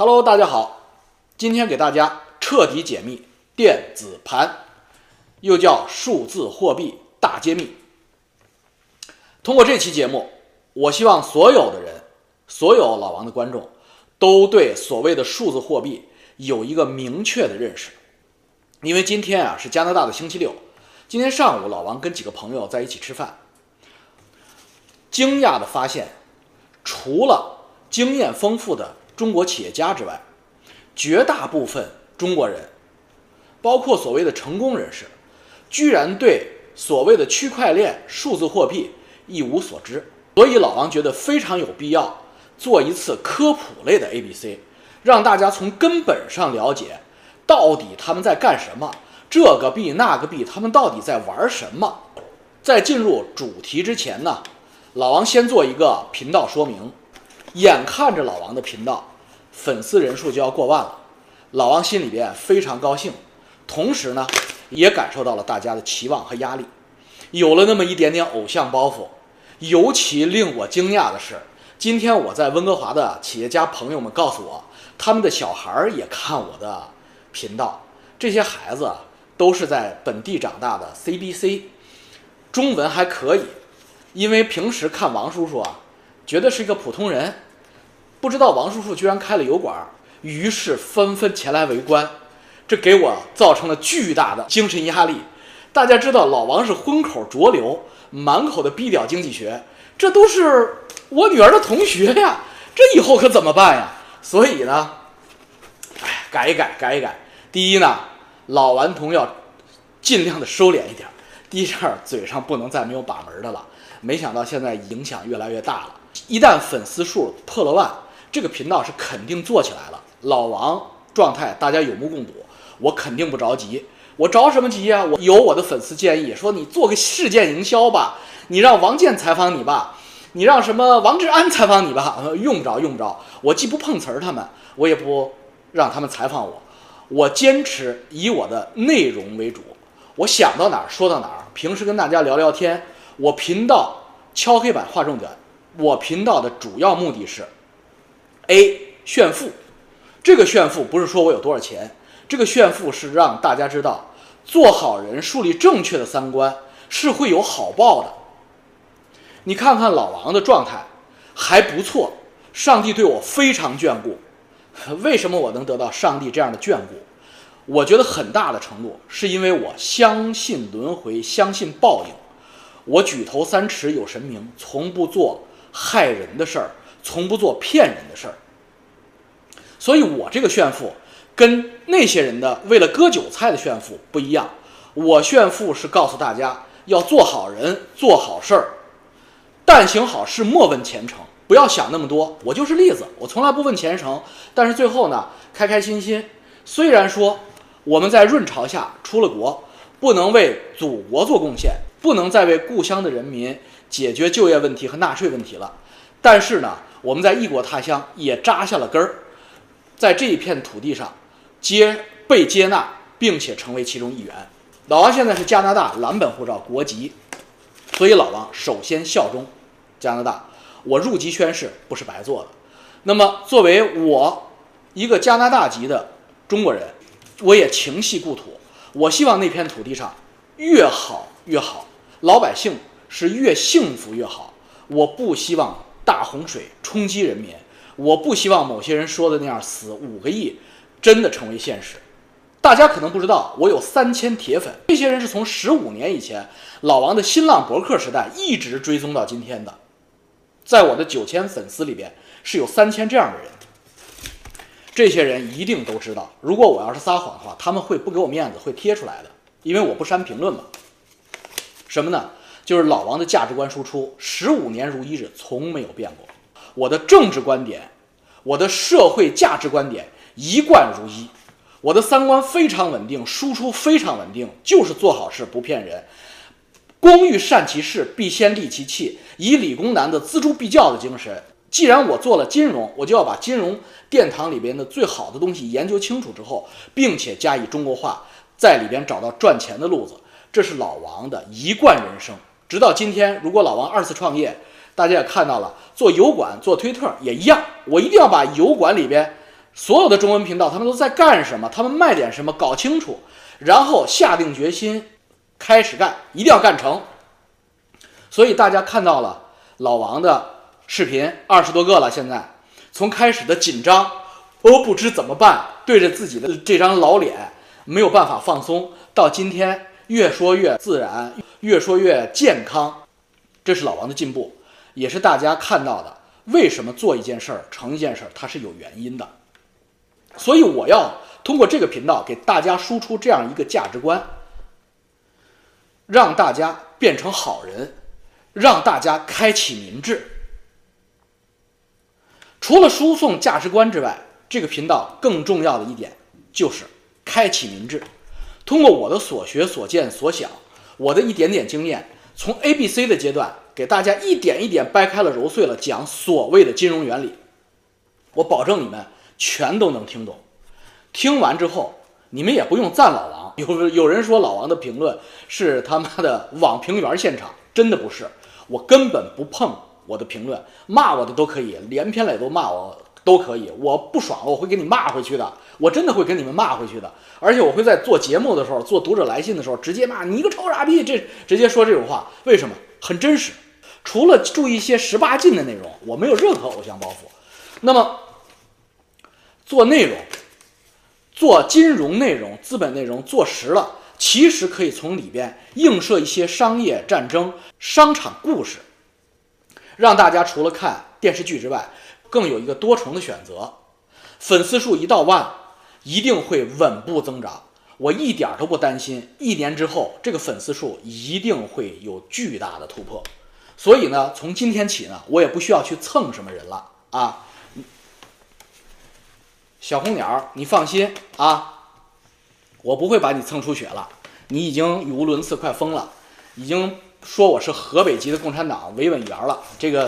Hello，大家好，今天给大家彻底解密电子盘，又叫数字货币大揭秘。通过这期节目，我希望所有的人，所有老王的观众，都对所谓的数字货币有一个明确的认识。因为今天啊是加拿大的星期六，今天上午老王跟几个朋友在一起吃饭，惊讶的发现，除了经验丰富的中国企业家之外，绝大部分中国人，包括所谓的成功人士，居然对所谓的区块链、数字货币一无所知。所以老王觉得非常有必要做一次科普类的 A B C，让大家从根本上了解。到底他们在干什么？这个币那个币，他们到底在玩什么？在进入主题之前呢，老王先做一个频道说明。眼看着老王的频道粉丝人数就要过万了，老王心里边非常高兴，同时呢，也感受到了大家的期望和压力，有了那么一点点偶像包袱。尤其令我惊讶的是，今天我在温哥华的企业家朋友们告诉我，他们的小孩儿也看我的。频道这些孩子都是在本地长大的，CBC 中文还可以，因为平时看王叔叔啊，觉得是一个普通人，不知道王叔叔居然开了油管，于是纷纷前来围观，这给我造成了巨大的精神压力。大家知道老王是荤口浊流，满口的逼屌经济学，这都是我女儿的同学呀，这以后可怎么办呀？所以呢。哎改一改，改一改。第一呢，老顽童要尽量的收敛一点。第二，嘴上不能再没有把门的了。没想到现在影响越来越大了。一旦粉丝数破了万，这个频道是肯定做起来了。老王状态大家有目共睹，我肯定不着急。我着什么急呀？我有我的粉丝建议说，你做个事件营销吧，你让王健采访你吧，你让什么王志安采访你吧，用不着，用不着。我既不碰瓷儿他们，我也不。让他们采访我，我坚持以我的内容为主，我想到哪儿说到哪儿。平时跟大家聊聊天，我频道敲黑板画重点。我频道的主要目的是：A 炫富，这个炫富不是说我有多少钱，这个炫富是让大家知道，做好人、树立正确的三观是会有好报的。你看看老王的状态还不错，上帝对我非常眷顾。为什么我能得到上帝这样的眷顾？我觉得很大的程度是因为我相信轮回，相信报应。我举头三尺有神明，从不做害人的事儿，从不做骗人的事儿。所以，我这个炫富跟那些人的为了割韭菜的炫富不一样。我炫富是告诉大家要做好人，做好事儿，但行好事，莫问前程。不要想那么多，我就是例子，我从来不问前程，但是最后呢，开开心心。虽然说我们在润朝下出了国，不能为祖国做贡献，不能再为故乡的人民解决就业问题和纳税问题了，但是呢，我们在异国他乡也扎下了根儿，在这一片土地上接被接纳，并且成为其中一员。老王现在是加拿大蓝本护照国籍，所以老王首先效忠加拿大。我入籍宣誓不是白做的，那么作为我一个加拿大籍的中国人，我也情系故土。我希望那片土地上越好越好，老百姓是越幸福越好。我不希望大洪水冲击人民，我不希望某些人说的那样死五个亿真的成为现实。大家可能不知道，我有三千铁粉，这些人是从十五年以前老王的新浪博客时代一直追踪到今天的。在我的九千粉丝里边，是有三千这样的人。这些人一定都知道，如果我要是撒谎的话，他们会不给我面子，会贴出来的，因为我不删评论嘛。什么呢？就是老王的价值观输出，十五年如一日，从没有变过。我的政治观点，我的社会价值观点一贯如一。我的三观非常稳定，输出非常稳定，就是做好事不骗人。工欲善其事，必先利其器。以理工男的锱铢必较的精神，既然我做了金融，我就要把金融殿堂里边的最好的东西研究清楚之后，并且加以中国化，在里边找到赚钱的路子。这是老王的一贯人生。直到今天，如果老王二次创业，大家也看到了，做油管、做推特也一样，我一定要把油管里边所有的中文频道他们都在干什么，他们卖点什么，搞清楚，然后下定决心开始干，一定要干成。所以大家看到了老王的视频二十多个了，现在从开始的紧张，哦不知怎么办，对着自己的这张老脸没有办法放松，到今天越说越自然，越说越健康，这是老王的进步，也是大家看到的。为什么做一件事儿成一件事儿，它是有原因的。所以我要通过这个频道给大家输出这样一个价值观，让大家变成好人，让大家开启民智。除了输送价值观之外，这个频道更重要的一点就是开启民智。通过我的所学所见所想，我的一点点经验，从 A、B、C 的阶段给大家一点一点掰开了揉碎了讲所谓的金融原理，我保证你们。全都能听懂，听完之后你们也不用赞老王。有有人说老王的评论是他妈的网评员现场，真的不是，我根本不碰我的评论，骂我的都可以，连篇累牍骂我都可以，我不爽了我会给你骂回去的，我真的会跟你们骂回去的，而且我会在做节目的时候，做读者来信的时候直接骂你一个臭傻逼，这直接说这种话，为什么？很真实，除了注意一些十八禁的内容，我没有任何偶像包袱。那么。做内容，做金融内容、资本内容做实了，其实可以从里边映射一些商业战争、商场故事，让大家除了看电视剧之外，更有一个多重的选择。粉丝数一到万，一定会稳步增长，我一点都不担心。一年之后，这个粉丝数一定会有巨大的突破。所以呢，从今天起呢，我也不需要去蹭什么人了啊。小红鸟，你放心啊，我不会把你蹭出血了。你已经语无伦次，快疯了，已经说我是河北籍的共产党维稳员了。这个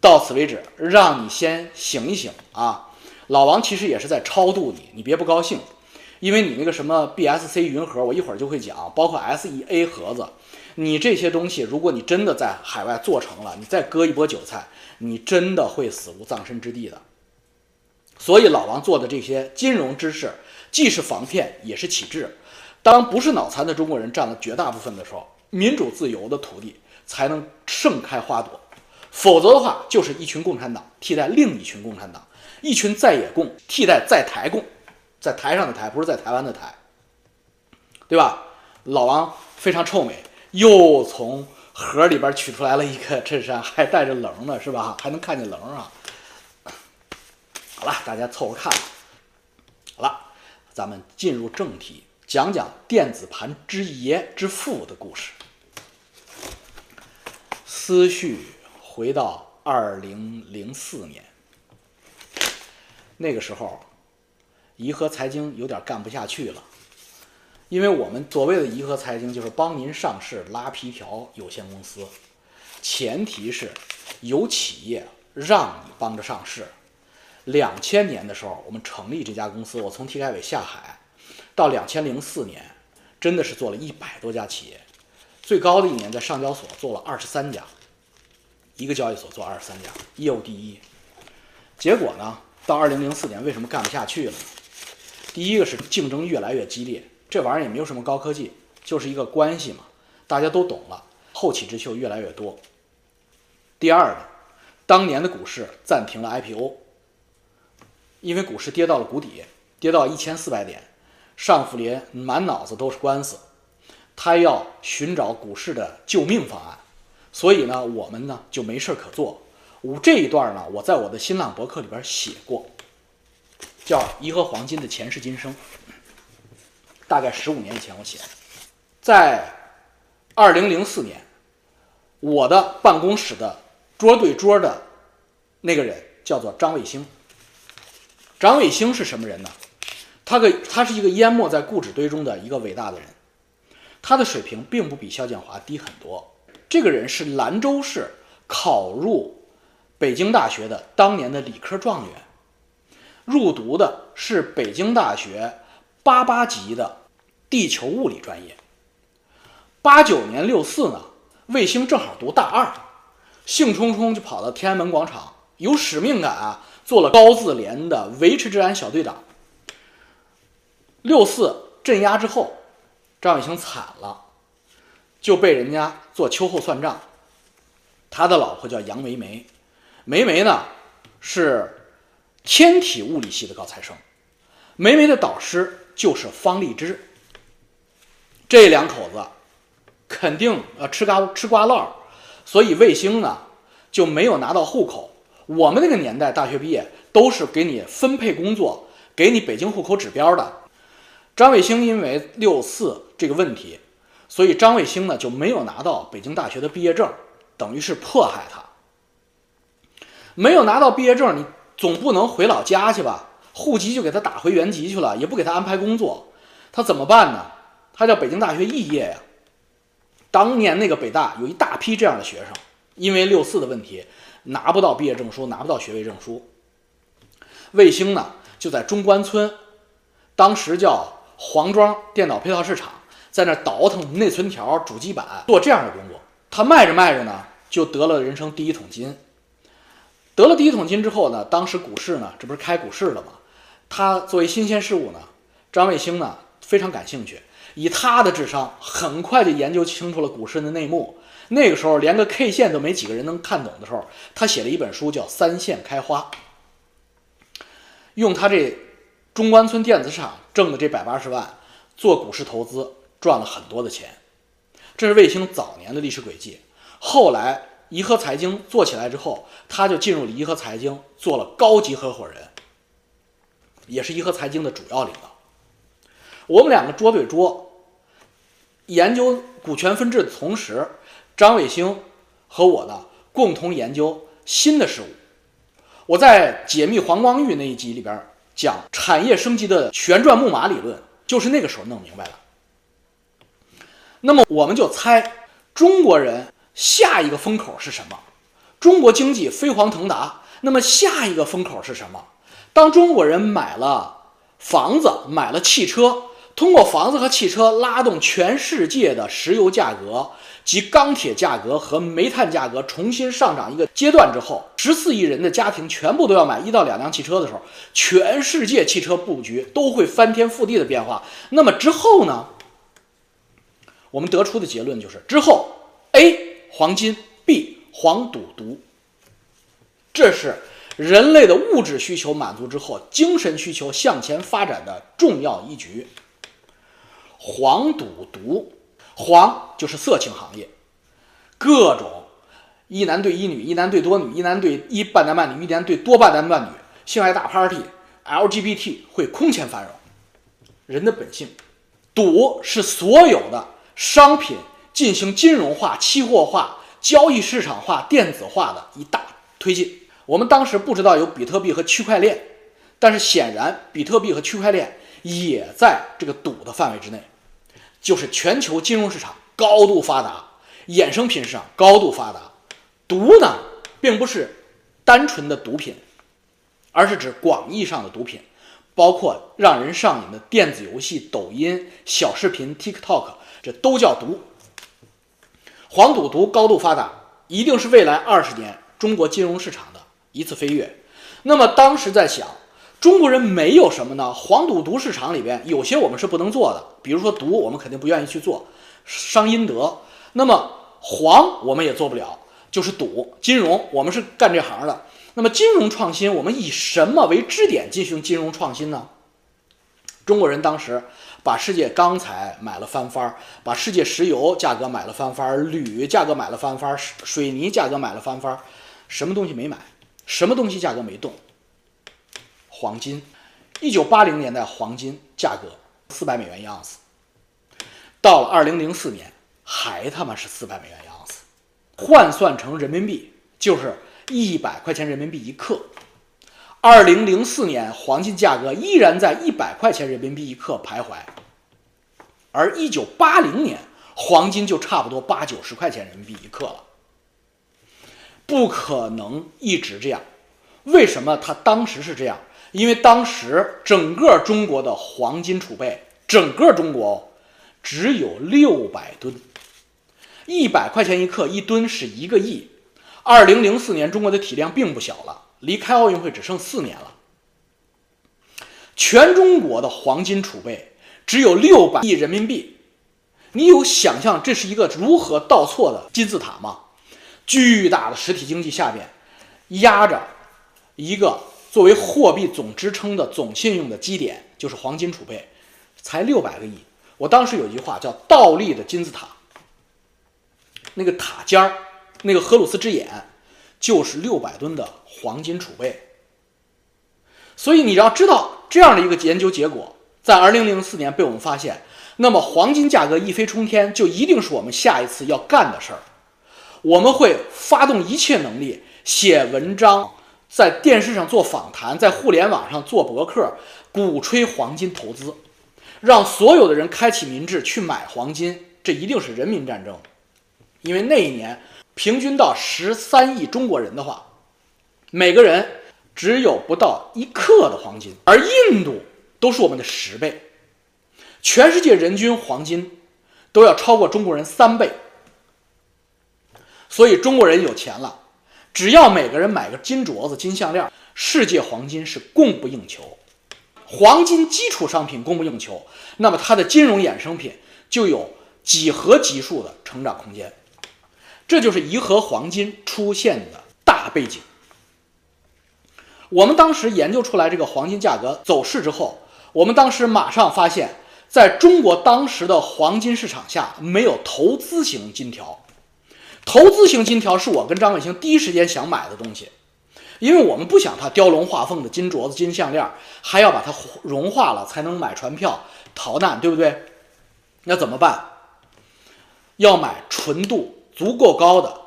到此为止，让你先醒一醒啊！老王其实也是在超度你，你别不高兴，因为你那个什么 BSC 云盒，我一会儿就会讲，包括 SEA 盒子，你这些东西，如果你真的在海外做成了，你再割一波韭菜，你真的会死无葬身之地的。所以老王做的这些金融知识，既是防骗，也是启智。当不是脑残的中国人占了绝大部分的时候，民主自由的土地才能盛开花朵。否则的话，就是一群共产党替代另一群共产党，一群在野共替代在台共，在台上的台不是在台湾的台，对吧？老王非常臭美，又从盒里边取出来了一个衬衫，还带着棱呢，是吧？还能看见棱啊。好了，大家凑合看。好了，咱们进入正题，讲讲电子盘之爷之父的故事。思绪回到二零零四年，那个时候，颐和财经有点干不下去了，因为我们所谓的颐和财经就是帮您上市拉皮条有限公司，前提是有企业让你帮着上市。两千年的时候，我们成立这家公司。我从体开委下海，到两千零四年，真的是做了一百多家企业。最高的一年在上交所做了二十三家，一个交易所做二十三家，业务第一。结果呢，到二零零四年为什么干不下去了？第一个是竞争越来越激烈，这玩意儿也没有什么高科技，就是一个关系嘛，大家都懂了，后起之秀越来越多。第二个，当年的股市暂停了 IPO。因为股市跌到了谷底，跌到一千四百点，尚福林满脑子都是官司，他要寻找股市的救命方案，所以呢，我们呢就没事可做。我这一段呢，我在我的新浪博客里边写过，叫《颐和黄金的前世今生》，大概十五年以前我写的，在二零零四年，我的办公室的桌对桌的那个人叫做张卫星。张卫星是什么人呢？他个他是一个淹没在故纸堆中的一个伟大的人，他的水平并不比肖建华低很多。这个人是兰州市考入北京大学的当年的理科状元，入读的是北京大学八八级的地球物理专业。八九年六四呢，卫星正好读大二，兴冲冲就跑到天安门广场有使命感啊，做了高自联的维持治安小队长。六四镇压之后，张伟兴惨了，就被人家做秋后算账。他的老婆叫杨梅梅，梅梅呢是天体物理系的高材生，梅梅的导师就是方励之。这两口子肯定呃吃瓜吃瓜唠，所以卫星呢就没有拿到户口。我们那个年代大学毕业都是给你分配工作，给你北京户口指标的。张卫星因为六四这个问题，所以张卫星呢就没有拿到北京大学的毕业证，等于是迫害他。没有拿到毕业证，你总不能回老家去吧？户籍就给他打回原籍去了，也不给他安排工作，他怎么办呢？他叫北京大学肄业呀。当年那个北大有一大批这样的学生，因为六四的问题拿不到毕业证书，拿不到学位证书。卫星呢就在中关村，当时叫。黄庄电脑配套市场在那倒腾内存条、主机板，做这样的工作。他卖着卖着呢，就得了人生第一桶金。得了第一桶金之后呢，当时股市呢，这不是开股市了吗？他作为新鲜事物呢，张卫星呢非常感兴趣。以他的智商，很快就研究清楚了股市的内幕。那个时候连个 K 线都没几个人能看懂的时候，他写了一本书叫《三线开花》，用他这。中关村电子厂挣的这百八十万，做股市投资赚了很多的钱，这是卫星早年的历史轨迹。后来颐和财经做起来之后，他就进入了颐和财经，做了高级合伙人，也是颐和财经的主要领导。我们两个桌对桌，研究股权分置的同时，张卫星和我呢共同研究新的事物。我在解密黄光裕那一集里边。讲产业升级的旋转木马理论，就是那个时候弄明白了。那么我们就猜中国人下一个风口是什么？中国经济飞黄腾达，那么下一个风口是什么？当中国人买了房子，买了汽车，通过房子和汽车拉动全世界的石油价格。及钢铁价格和煤炭价格重新上涨一个阶段之后，十四亿人的家庭全部都要买一到两辆汽车的时候，全世界汽车布局都会翻天覆地的变化。那么之后呢？我们得出的结论就是之后，A 黄金，B 黄赌毒。这是人类的物质需求满足之后，精神需求向前发展的重要一局。黄赌毒。黄就是色情行业，各种一男对一女、一男对多女、一男对一半男半女、一男对多半男半女，性爱大 party，LGBT 会空前繁荣。人的本性，赌是所有的商品进行金融化、期货化、交易市场化、电子化的一大推进。我们当时不知道有比特币和区块链，但是显然比特币和区块链也在这个赌的范围之内。就是全球金融市场高度发达，衍生品市场高度发达。毒呢，并不是单纯的毒品，而是指广义上的毒品，包括让人上瘾的电子游戏、抖音、小视频、TikTok，这都叫毒。黄赌毒高度发达，一定是未来二十年中国金融市场的一次飞跃。那么当时在想。中国人没有什么呢？黄赌毒市场里边有些我们是不能做的，比如说毒，我们肯定不愿意去做，伤阴德。那么黄我们也做不了，就是赌金融，我们是干这行的。那么金融创新，我们以什么为支点进行金融创新呢？中国人当时把世界钢材买了翻番儿，把世界石油价格买了翻番儿，铝价格买了翻番儿，水泥价格买了翻番儿，什么东西没买？什么东西价格没动？黄金，一九八零年代黄金价格四百美元一盎司，到了二零零四年还他妈是四百美元一盎司，换算成人民币就是一百块钱人民币一克。二零零四年黄金价格依然在一百块钱人民币一克徘徊，而一九八零年黄金就差不多八九十块钱人民币一克了，不可能一直这样。为什么它当时是这样？因为当时整个中国的黄金储备，整个中国只有六百吨，一百块钱一克，一吨是一个亿。二零零四年中国的体量并不小了，离开奥运会只剩四年了。全中国的黄金储备只有六百亿人民币，你有想象这是一个如何倒错的金字塔吗？巨大的实体经济下边压着一个作为货币总支撑的总信用的基点，就是黄金储备，才六百个亿。我当时有一句话叫“倒立的金字塔”，那个塔尖儿，那个荷鲁斯之眼，就是六百吨的黄金储备。所以你要知道这样的一个研究结果，在二零零四年被我们发现，那么黄金价格一飞冲天，就一定是我们下一次要干的事儿。我们会发动一切能力，写文章，在电视上做访谈，在互联网上做博客，鼓吹黄金投资。让所有的人开启民智去买黄金，这一定是人民战争，因为那一年平均到十三亿中国人的话，每个人只有不到一克的黄金，而印度都是我们的十倍，全世界人均黄金都要超过中国人三倍，所以中国人有钱了，只要每个人买个金镯子、金项链，世界黄金是供不应求。黄金基础商品供不应求，那么它的金融衍生品就有几何级数的成长空间。这就是颐和黄金出现的大背景。我们当时研究出来这个黄金价格走势之后，我们当时马上发现，在中国当时的黄金市场下没有投资型金条。投资型金条是我跟张伟星第一时间想买的东西。因为我们不想它雕龙画凤的金镯子、金项链，还要把它融化了才能买船票逃难，对不对？那怎么办？要买纯度足够高的、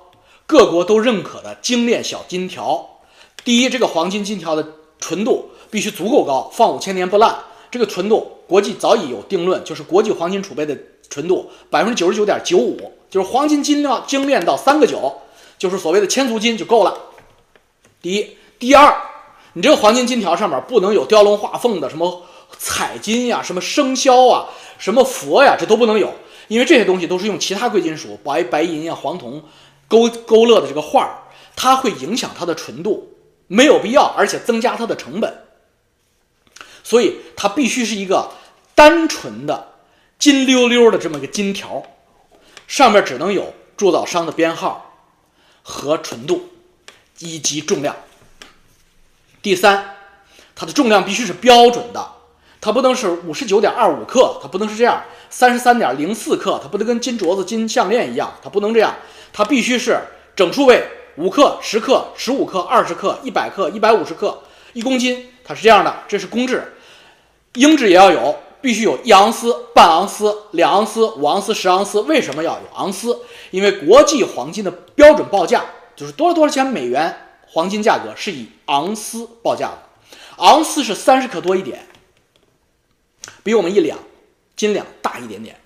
各国都认可的精炼小金条。第一，这个黄金金条的纯度必须足够高，放五千年不烂。这个纯度，国际早已有定论，就是国际黄金储备的纯度百分之九十九点九五，就是黄金金料精炼到三个九，就是所谓的千足金就够了。第一，第二，你这个黄金金条上面不能有雕龙画凤的什么彩金呀、什么生肖啊、什么佛呀，这都不能有，因为这些东西都是用其他贵金属白白银呀、黄铜勾勾勒的这个画儿，它会影响它的纯度，没有必要，而且增加它的成本。所以它必须是一个单纯的金溜溜的这么一个金条，上面只能有铸造商的编号和纯度。以及重量。第三，它的重量必须是标准的，它不能是五十九点二五克，它不能是这样，三十三点零四克，它不能跟金镯子、金项链一样，它不能这样，它必须是整数位，五克、十克、十五克、二十克、一百克、一百五十克、一公斤，它是这样的，这是公制。英制也要有，必须有一盎司、半盎司、两盎司、五盎司、十盎司。为什么要有盎司？因为国际黄金的标准报价。就是多少多少钱美元黄金价格是以盎司报价的，盎司是三十克多一点，比我们一两斤两大一点点，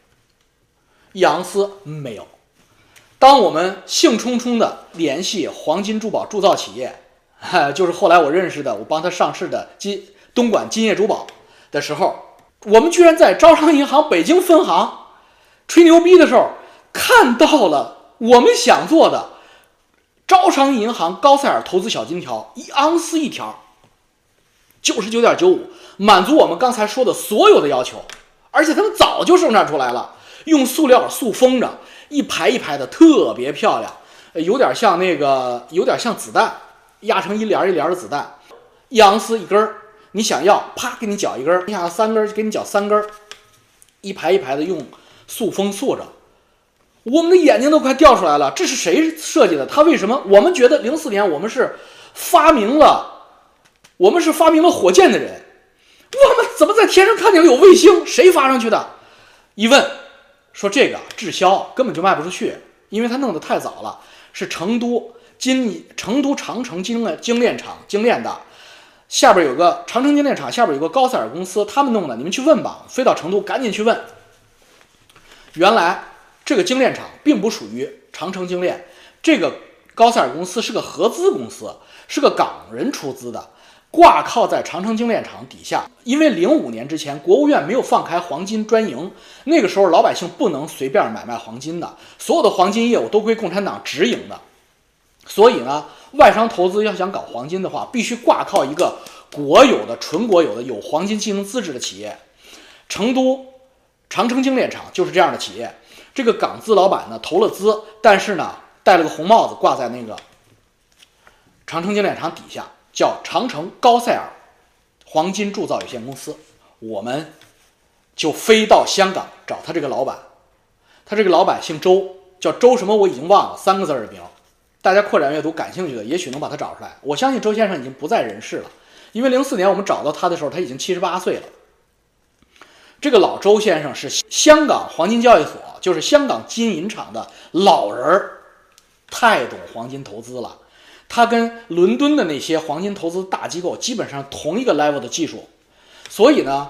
一盎司没有。当我们兴冲冲的联系黄金珠宝铸造企业，哈 就是后来我认识的，我帮他上市的金东莞金业珠宝的时候，我们居然在招商银行北京分行吹牛逼的时候，看到了我们想做的。招商银行高塞尔投资小金条，一盎司一条，九十九点九五，满足我们刚才说的所有的要求，而且他们早就生产出来了，用塑料塑封着，一排一排的，特别漂亮，有点像那个，有点像子弹，压成一帘一帘的子弹，一盎司一根儿，你想要，啪给你绞一根儿，你想要三根儿就给你绞三根儿，一排一排的用塑封塑着。我们的眼睛都快掉出来了，这是谁设计的？他为什么？我们觉得零四年我们是发明了，我们是发明了火箭的人，我们怎么在天上看见有卫星？谁发上去的？一问，说这个滞销，根本就卖不出去，因为他弄得太早了。是成都金成都长城精炼精炼厂精炼的，下边有个长城精炼厂，下边有个高塞尔公司，他们弄的。你们去问吧，飞到成都赶紧去问。原来。这个精炼厂并不属于长城精炼，这个高塞尔公司是个合资公司，是个港人出资的，挂靠在长城精炼厂底下。因为零五年之前，国务院没有放开黄金专营，那个时候老百姓不能随便买卖黄金的，所有的黄金业务都归共产党直营的，所以呢，外商投资要想搞黄金的话，必须挂靠一个国有的、纯国有的有黄金经营资质的企业。成都长城精炼厂就是这样的企业。这个港资老板呢投了资，但是呢戴了个红帽子挂在那个长城精炼厂底下，叫长城高塞尔黄金铸造有限公司。我们就飞到香港找他这个老板，他这个老板姓周，叫周什么我已经忘了，三个字儿的名。大家扩展阅读感兴趣的，也许能把他找出来。我相信周先生已经不在人世了，因为零四年我们找到他的时候，他已经七十八岁了。这个老周先生是香港黄金交易所，就是香港金银厂的老人儿，太懂黄金投资了。他跟伦敦的那些黄金投资大机构基本上同一个 level 的技术，所以呢。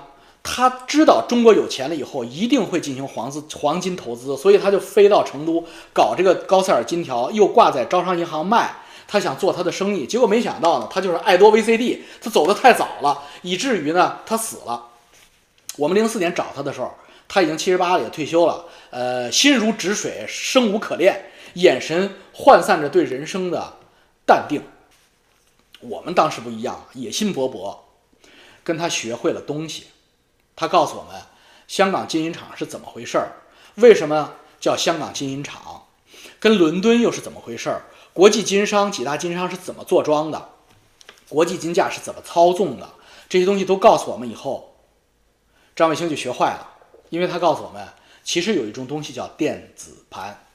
他知道中国有钱了以后一定会进行黄资黄金投资，所以他就飞到成都搞这个高塞尔金条，又挂在招商银行卖。他想做他的生意，结果没想到呢，他就是爱多 VCD，他走得太早了，以至于呢他死了。我们零四年找他的时候，他已经七十八了，也退休了。呃，心如止水，生无可恋，眼神涣散着对人生的淡定。我们当时不一样，野心勃勃，跟他学会了东西。他告诉我们，香港金银厂是怎么回事儿？为什么叫香港金银厂？跟伦敦又是怎么回事儿？国际金商几大金商是怎么坐庄的？国际金价是怎么操纵的？这些东西都告诉我们以后，张卫星就学坏了，因为他告诉我们，其实有一种东西叫电子盘，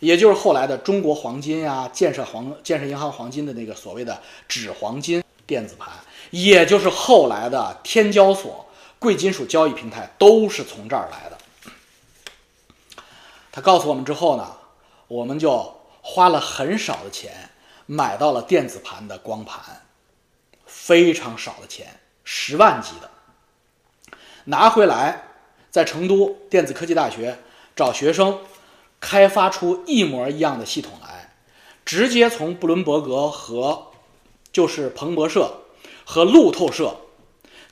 也就是后来的中国黄金呀、建设黄、建设银行黄金的那个所谓的纸黄金电子盘，也就是后来的天交所。贵金属交易平台都是从这儿来的。他告诉我们之后呢，我们就花了很少的钱买到了电子盘的光盘，非常少的钱，十万级的，拿回来在成都电子科技大学找学生开发出一模一样的系统来，直接从布伦伯格和就是彭博社和路透社。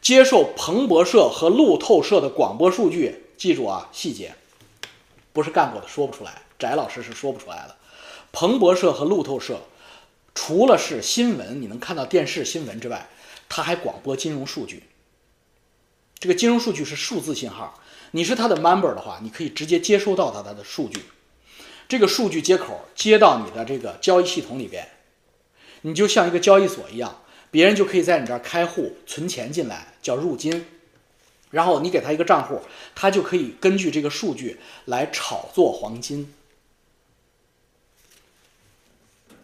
接受彭博社和路透社的广播数据，记住啊，细节不是干过的说不出来，翟老师是说不出来的。彭博社和路透社除了是新闻，你能看到电视新闻之外，它还广播金融数据。这个金融数据是数字信号，你是它的 member 的话，你可以直接接收到它它的数据。这个数据接口接到你的这个交易系统里边，你就像一个交易所一样。别人就可以在你这儿开户存钱进来，叫入金，然后你给他一个账户，他就可以根据这个数据来炒作黄金，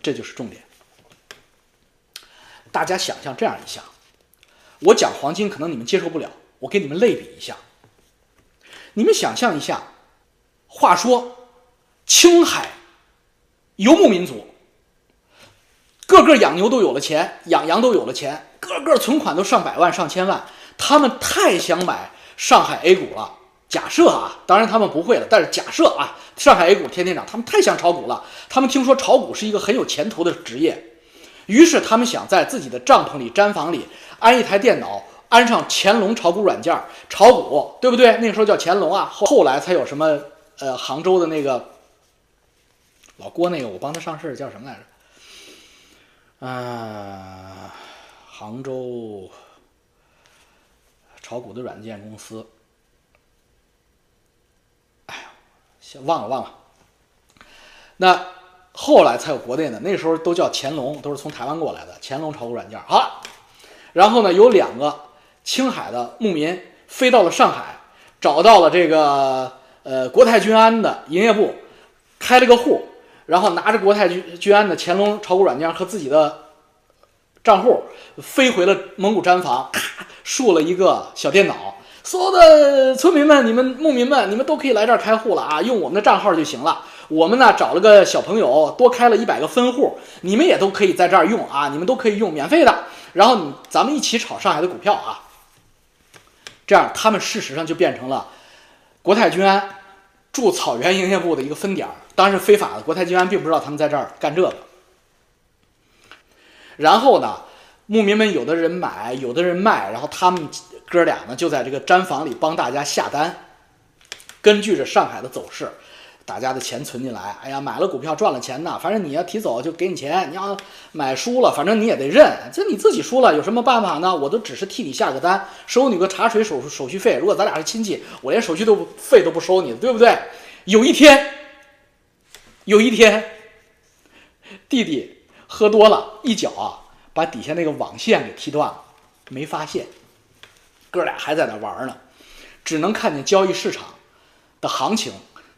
这就是重点。大家想象这样一下，我讲黄金可能你们接受不了，我给你们类比一下，你们想象一下，话说青海游牧民族。个个养牛都有了钱，养羊都有了钱，个个存款都上百万、上千万。他们太想买上海 A 股了。假设啊，当然他们不会了，但是假设啊，上海 A 股天天涨，他们太想炒股了。他们听说炒股是一个很有前途的职业，于是他们想在自己的帐篷里、毡房里安一台电脑，安上乾隆炒股软件炒股，对不对？那个时候叫乾隆啊，后后来才有什么呃杭州的那个老郭那个，我帮他上市叫什么来着？啊，杭州炒股的软件公司，哎呀，忘了忘了。那后来才有国内的，那时候都叫乾隆，都是从台湾过来的。乾隆炒股软件，好了。然后呢，有两个青海的牧民飞到了上海，找到了这个呃国泰君安的营业部，开了个户。然后拿着国泰君君安的乾隆炒股软件和自己的账户，飞回了蒙古毡房，咔竖了一个小电脑。所有的村民们、你们牧民们，你们都可以来这儿开户了啊！用我们的账号就行了。我们呢找了个小朋友，多开了一百个分户，你们也都可以在这儿用啊！你们都可以用，免费的。然后咱们一起炒上海的股票啊！这样他们事实上就变成了国泰君安驻草原营业部的一个分点儿。当然是非法的，国泰君安并不知道他们在这儿干这个。然后呢，牧民们有的人买，有的人卖，然后他们哥俩呢就在这个毡房里帮大家下单，根据着上海的走势，大家的钱存进来，哎呀，买了股票赚了钱呢，反正你要提走就给你钱，你要买输了，反正你也得认，这你自己输了有什么办法呢？我都只是替你下个单，收你个茶水手手续费。如果咱俩是亲戚，我连手续都费都不收你，对不对？有一天，有一天，弟弟喝多了，一脚啊把底下那个网线给踢断了，没发现，哥俩还在那玩呢，只能看见交易市场的行情。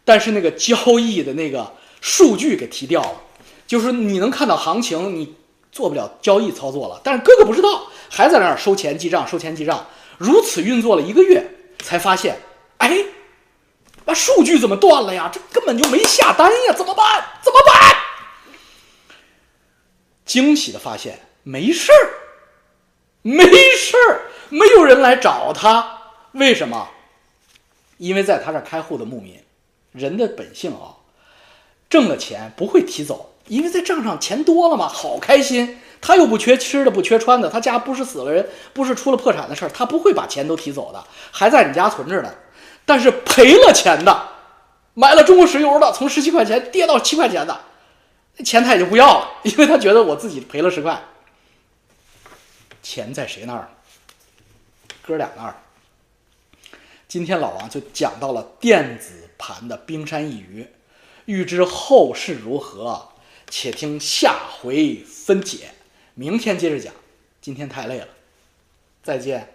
但是那个交易的那个数据给踢掉了，就是你能看到行情，你做不了交易操作了。但是哥哥不知道，还在那儿收钱记账，收钱记账，如此运作了一个月，才发现，哎，那数据怎么断了呀？这根本就没下单呀，怎么办？怎么办？惊喜的发现，没事儿，没事儿，没有人来找他。为什么？因为在他这开户的牧民。人的本性啊，挣了钱不会提走，因为在账上钱多了嘛，好开心。他又不缺吃的，不缺穿的，他家不是死了人，不是出了破产的事儿，他不会把钱都提走的，还在你家存着呢。但是赔了钱的，买了中国石油的，从十七块钱跌到七块钱的，那钱他也就不要了，因为他觉得我自己赔了十块。钱在谁那儿？哥俩那儿。今天老王就讲到了电子。盘的冰山一隅，欲知后事如何，且听下回分解。明天接着讲，今天太累了，再见。